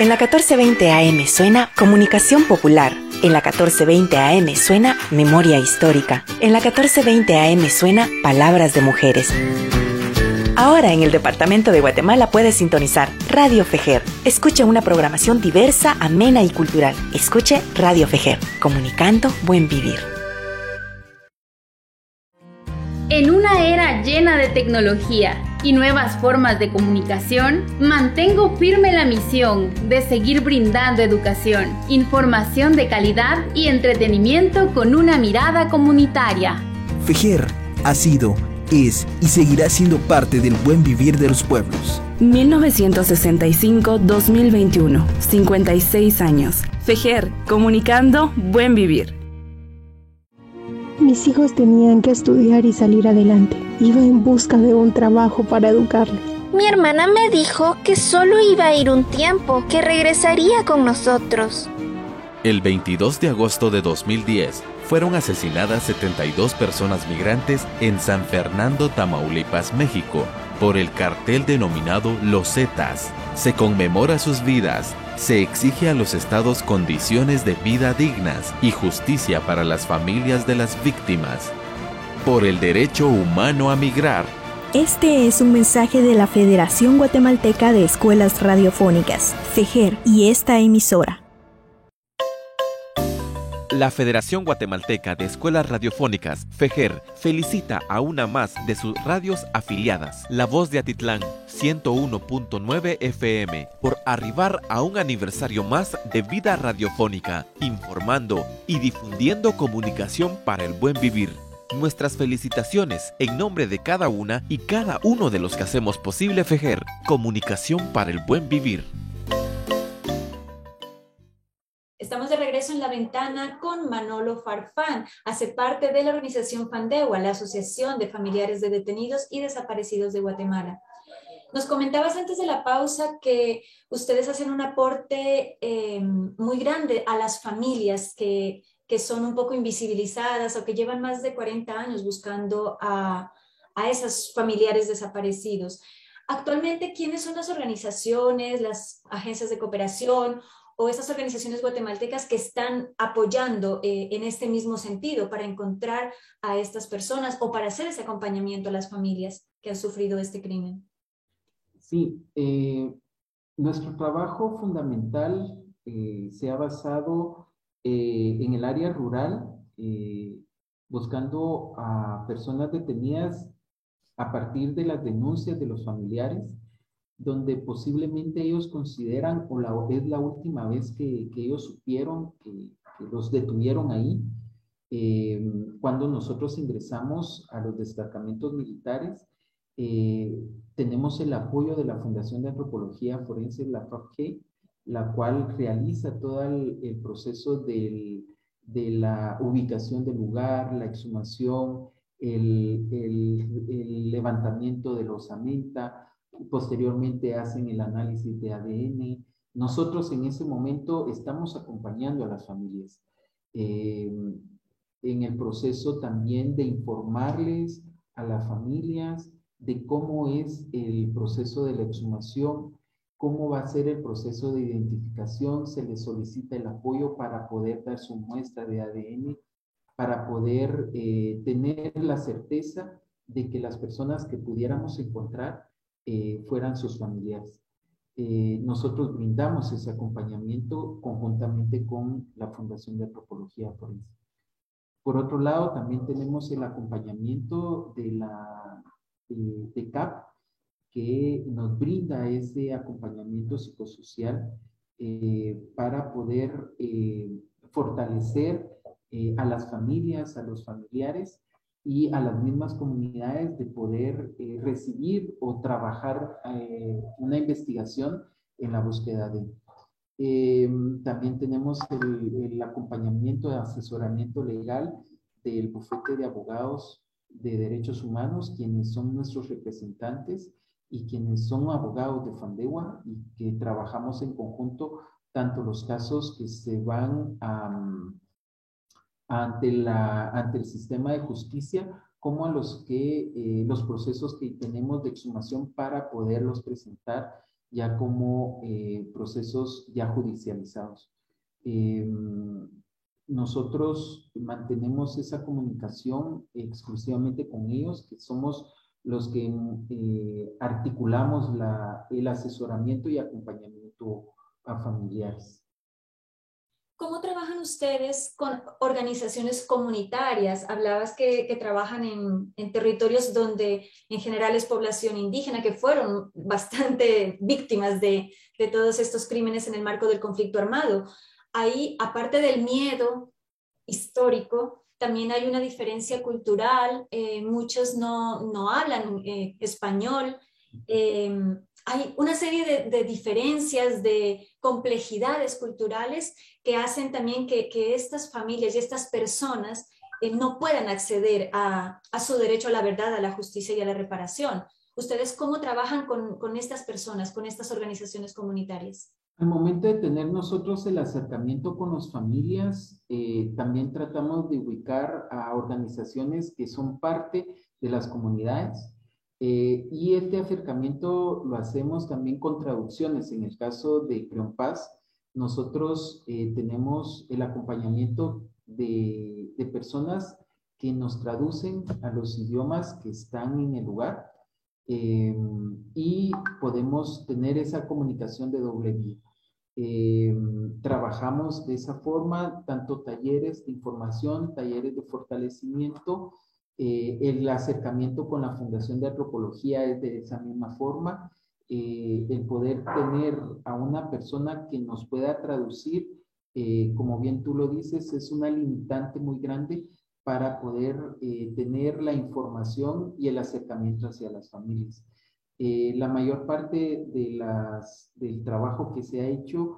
En la 1420 AM suena Comunicación Popular. En la 1420 AM suena Memoria Histórica. En la 1420 AM suena Palabras de Mujeres. Ahora en el Departamento de Guatemala puedes sintonizar Radio Fejer. Escuche una programación diversa, amena y cultural. Escuche Radio Fejer, comunicando buen vivir. En una era llena de tecnología y nuevas formas de comunicación, mantengo firme la misión de seguir brindando educación, información de calidad y entretenimiento con una mirada comunitaria. FEJER ha sido, es y seguirá siendo parte del buen vivir de los pueblos. 1965-2021, 56 años. FEJER, comunicando buen vivir. Mis hijos tenían que estudiar y salir adelante. Iba en busca de un trabajo para educarlos. Mi hermana me dijo que solo iba a ir un tiempo, que regresaría con nosotros. El 22 de agosto de 2010 fueron asesinadas 72 personas migrantes en San Fernando, Tamaulipas, México, por el cartel denominado Los Zetas. Se conmemora sus vidas, se exige a los estados condiciones de vida dignas y justicia para las familias de las víctimas. Por el derecho humano a migrar. Este es un mensaje de la Federación Guatemalteca de Escuelas Radiofónicas, FEGER, y esta emisora. La Federación Guatemalteca de Escuelas Radiofónicas, FEGER, felicita a una más de sus radios afiliadas, La Voz de Atitlán, 101.9 FM, por arribar a un aniversario más de vida radiofónica, informando y difundiendo comunicación para el buen vivir. Nuestras felicitaciones en nombre de cada una y cada uno de los que hacemos posible FEGER, comunicación para el buen vivir. Estamos de regreso en la ventana con Manolo Farfán. Hace parte de la organización FANDEWA, la Asociación de Familiares de Detenidos y Desaparecidos de Guatemala. Nos comentabas antes de la pausa que ustedes hacen un aporte eh, muy grande a las familias que, que, son un poco invisibilizadas o que llevan más de 40 años buscando a, a esas familiares desaparecidos. Actualmente, ¿quiénes son las organizaciones, las agencias de cooperación o esas organizaciones guatemaltecas que están apoyando eh, en este mismo sentido para encontrar a estas personas o para hacer ese acompañamiento a las familias que han sufrido este crimen? Sí, eh, nuestro trabajo fundamental eh, se ha basado en el área rural, buscando a personas detenidas a partir de las denuncias de los familiares donde posiblemente ellos consideran o la, es la última vez que, que ellos supieron que, los detuvieron ahí. Eh, cuando nosotros ingresamos a los destacamentos militares, eh, tenemos el apoyo de la Fundación de Antropología Forense, la FAFG, la cual realiza todo el, proceso del, de la ubicación del lugar, la exhumación, el, el, el levantamiento de la osamenta, posteriormente hacen el análisis de ADN. Nosotros en ese momento estamos acompañando a las familias eh, en el proceso también de informarles a las familias de cómo es el proceso de la exhumación, cómo va a ser el proceso de identificación, se les solicita el apoyo para poder dar su muestra de ADN, para poder eh, tener la certeza de que las personas que pudiéramos encontrar eh, fueran sus familiares. Eh, nosotros brindamos ese acompañamiento conjuntamente con la Fundación de Antropología Forense. Por otro lado, también tenemos el acompañamiento de la de CAP, que nos brinda ese acompañamiento psicosocial eh, para poder fortalecer a las familias, a los familiares y a las mismas comunidades de poder eh, recibir o trabajar eh, una investigación en la búsqueda de. Eh, también tenemos el, el, acompañamiento de asesoramiento legal del bufete de abogados de derechos humanos, quienes son nuestros representantes y quienes son abogados de Fandewa y que trabajamos en conjunto tanto los casos que se van a, ante, el sistema de justicia como a los, que, eh, los procesos que tenemos de exhumación para poderlos presentar ya como eh, procesos ya judicializados. Em, nosotros mantenemos esa comunicación exclusivamente con ellos, que somos los que eh, articulamos la, el asesoramiento y acompañamiento a familiares. ¿Cómo trabajan ustedes con organizaciones comunitarias? Hablabas que, trabajan en, territorios donde en general es población indígena, que fueron bastante víctimas de, todos estos crímenes en el marco del conflicto armado. Ahí, aparte del miedo histórico, también hay una diferencia cultural. Eh, muchos no, hablan eh, español. Eh, hay una serie de, diferencias, de complejidades culturales que hacen también que, estas familias y estas personas eh, no puedan acceder a, su derecho a la verdad, a la justicia y a la reparación. ¿Ustedes cómo trabajan con, estas personas, con estas organizaciones comunitarias? Al momento de tener nosotros el acercamiento con las familias, eh, también tratamos de ubicar a organizaciones que son parte de las comunidades Eh, y este acercamiento lo hacemos también con traducciones. En el caso de Creonpaz, nosotros eh, tenemos el acompañamiento de, de, personas que nos traducen a los idiomas que están en el lugar eh, y podemos tener esa comunicación de doble vía. trabajamos de esa forma, tanto talleres de información, talleres de fortalecimiento, eh, el acercamiento con la Fundación de Antropología es de esa misma forma. Eh, el poder tener a una persona que nos pueda traducir, eh, como bien tú lo dices, es una limitante muy grande para poder tener la información y el acercamiento hacia las familias. la mayor parte de las, del trabajo que se ha hecho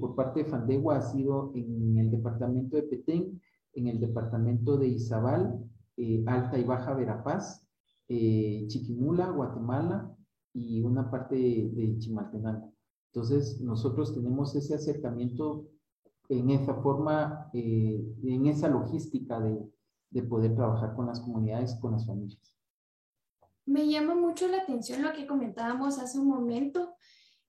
por parte de Fandegua ha sido en el departamento de Petén, en el departamento de Izabal, eh, Alta y Baja Verapaz, eh, Chiquimula, Guatemala y una parte de, Chimaltenango. Entonces, nosotros tenemos ese acercamiento en esa forma, eh, en esa logística de, de poder trabajar con las comunidades, con las familias. Me llama mucho la atención lo que comentábamos hace un momento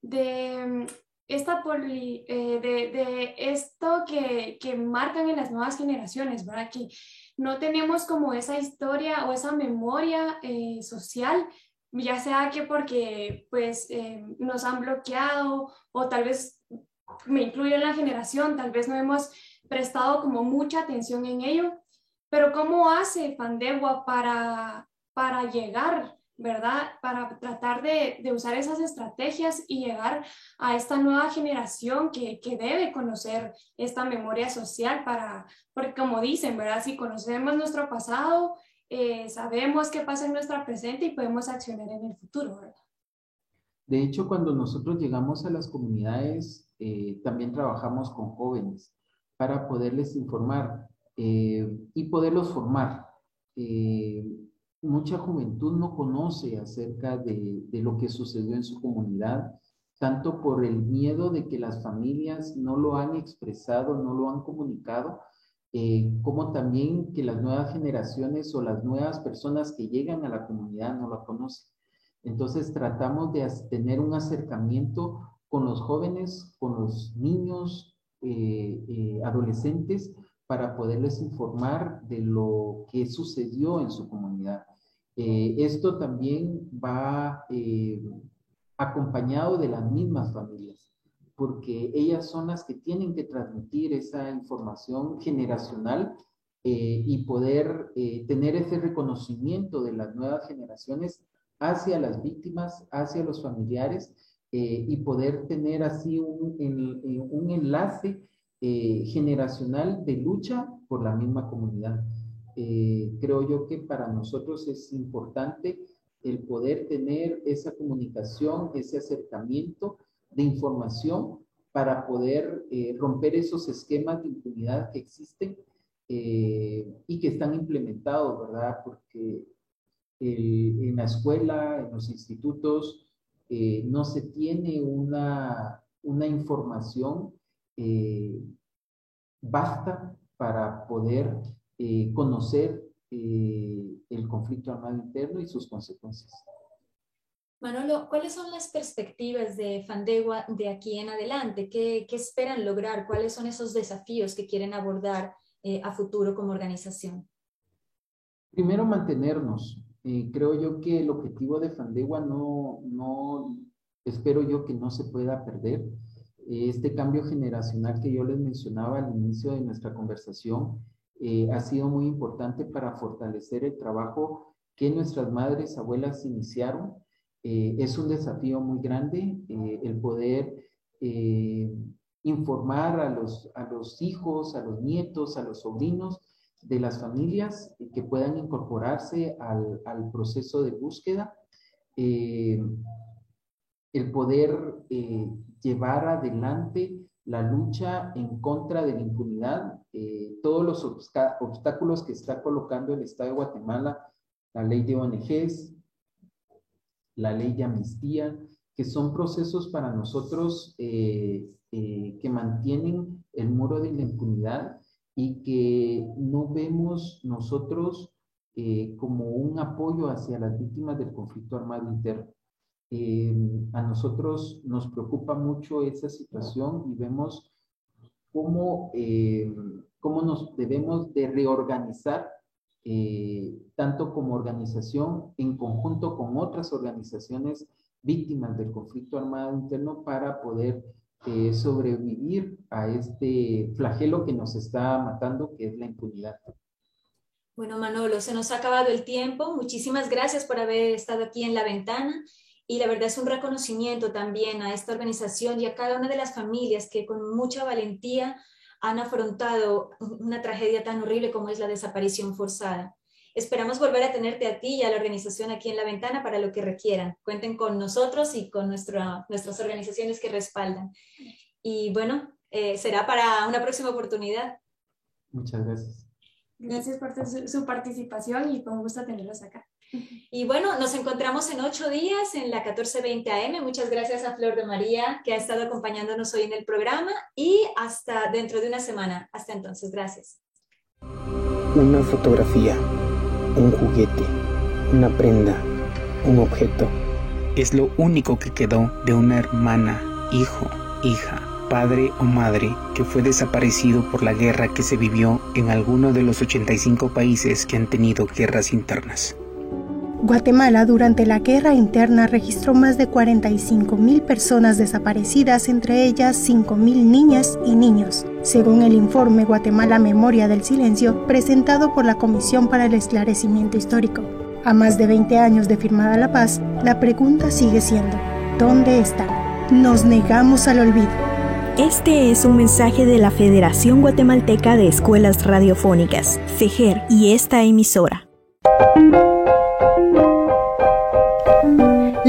de esta poli, de, esto que, que, marcan en las nuevas generaciones, ¿verdad? Que no tenemos como esa historia o esa memoria eh, social, ya sea que porque pues eh, nos han bloqueado o tal vez me incluyo en la generación, tal vez no hemos prestado como mucha atención en ello, pero ¿cómo hace Fandegua para, para llegar ¿verdad? Para tratar de, de, usar esas estrategias y llegar a esta nueva generación que, que, debe conocer esta memoria social para, porque como dicen, ¿verdad? Si conocemos nuestro pasado, eh, sabemos qué pasa en nuestra presente y podemos accionar en el futuro, ¿verdad? De hecho, cuando nosotros llegamos a las comunidades, eh, también trabajamos con jóvenes para poderles informar eh, y poderlos formar mucha juventud no conoce acerca de, lo que sucedió en su comunidad, tanto por el miedo de que las familias no lo han expresado, no lo han comunicado, eh, como también que las nuevas generaciones o las nuevas personas que llegan a la comunidad no lo conocen. Entonces tratamos de tener un acercamiento con los jóvenes, con los niños, eh, eh, adolescentes, para poderles informar de lo que sucedió en su comunidad. Eh, esto también va eh, acompañado de las mismas familias, porque ellas son las que tienen que transmitir esa información generacional eh, y poder tener ese reconocimiento de las nuevas generaciones hacia las víctimas, hacia los familiares y poder tener así un, un enlace generacional de lucha por la misma comunidad. Eh, creo yo que para nosotros es importante el poder tener esa comunicación, ese acercamiento de información para poder eh, romper esos esquemas de impunidad que existen eh, y que están implementados, ¿verdad? Porque en la escuela, en los institutos, no se tiene una, una información basta para poder eh, conocer eh, el conflicto armado interno y sus consecuencias. Manolo, ¿cuáles son las perspectivas de Fandegua de aquí en adelante? ¿Qué, qué esperan lograr? ¿Cuáles son esos desafíos que quieren abordar eh, a futuro como organización? Primero, mantenernos. creo yo que el objetivo de Fandegua no, no, espero yo que no se pueda perder. Este cambio generacional que yo les mencionaba al inicio de nuestra conversación, eh, ha sido muy importante para fortalecer el trabajo que nuestras madres, abuelas iniciaron. Eh, es un desafío muy grande eh, el poder informar a los, a los hijos, a los nietos, a los sobrinos de las familias que puedan incorporarse al, al proceso de búsqueda. el poder llevar adelante la lucha en contra de la impunidad, eh, todos los obstáculos que está colocando el Estado de Guatemala, la ley de ONGs, la ley de amnistía, que son procesos para nosotros eh, eh, que mantienen el muro de la impunidad y que no vemos nosotros como un apoyo hacia las víctimas del conflicto armado interno. A nosotros nos preocupa mucho esa situación y vemos cómo, eh, cómo nos debemos de reorganizar tanto como organización en conjunto con otras organizaciones víctimas del conflicto armado interno para poder sobrevivir a este flagelo que nos está matando, que es la impunidad. Bueno, Manolo, se nos ha acabado el tiempo. Muchísimas gracias por haber estado aquí en la ventana. Y la verdad es un reconocimiento también a esta organización y a cada una de las familias que con mucha valentía han afrontado una tragedia tan horrible como es la desaparición forzada. Esperamos volver a tenerte a ti y a la organización aquí en la ventana para lo que requieran. Cuenten con nosotros y con nuestra, nuestras organizaciones que respaldan. Y bueno, eh, será para una próxima oportunidad. Muchas gracias. Gracias por su, participación y con gusto tenerlos acá. Y bueno, nos encontramos en ocho días en la 1420 AM. Muchas gracias a Flor de María que ha estado acompañándonos hoy en el programa y hasta dentro de una semana. Hasta entonces, gracias. Una fotografía, un juguete, una prenda, un objeto. Es lo único que quedó de una hermana, hijo, hija padre o madre que fue desaparecido por la guerra que se vivió en alguno de los 85 países que han tenido guerras internas. Guatemala durante la guerra interna registró más de 45 mil personas desaparecidas, entre ellas 5 mil niñas y niños, según el informe Guatemala Memoria del Silencio presentado por la Comisión para el Esclarecimiento Histórico. A más de 20 años de firmada la paz, la pregunta sigue siendo, ¿dónde están? Nos negamos al olvido. Este es un mensaje de la Federación Guatemalteca de Escuelas Radiofónicas, FEGER, y esta emisora.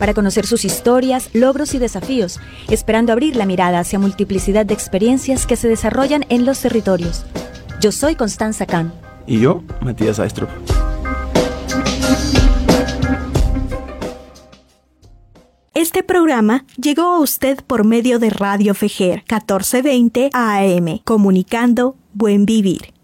para conocer sus historias, logros y desafíos, esperando abrir la mirada hacia multiplicidad de experiencias que se desarrollan en los territorios. Yo soy Constanza Kahn. Y yo, Matías Aistrup. Este programa llegó a usted por medio de Radio Fejer 1420 AM, comunicando Buen Vivir.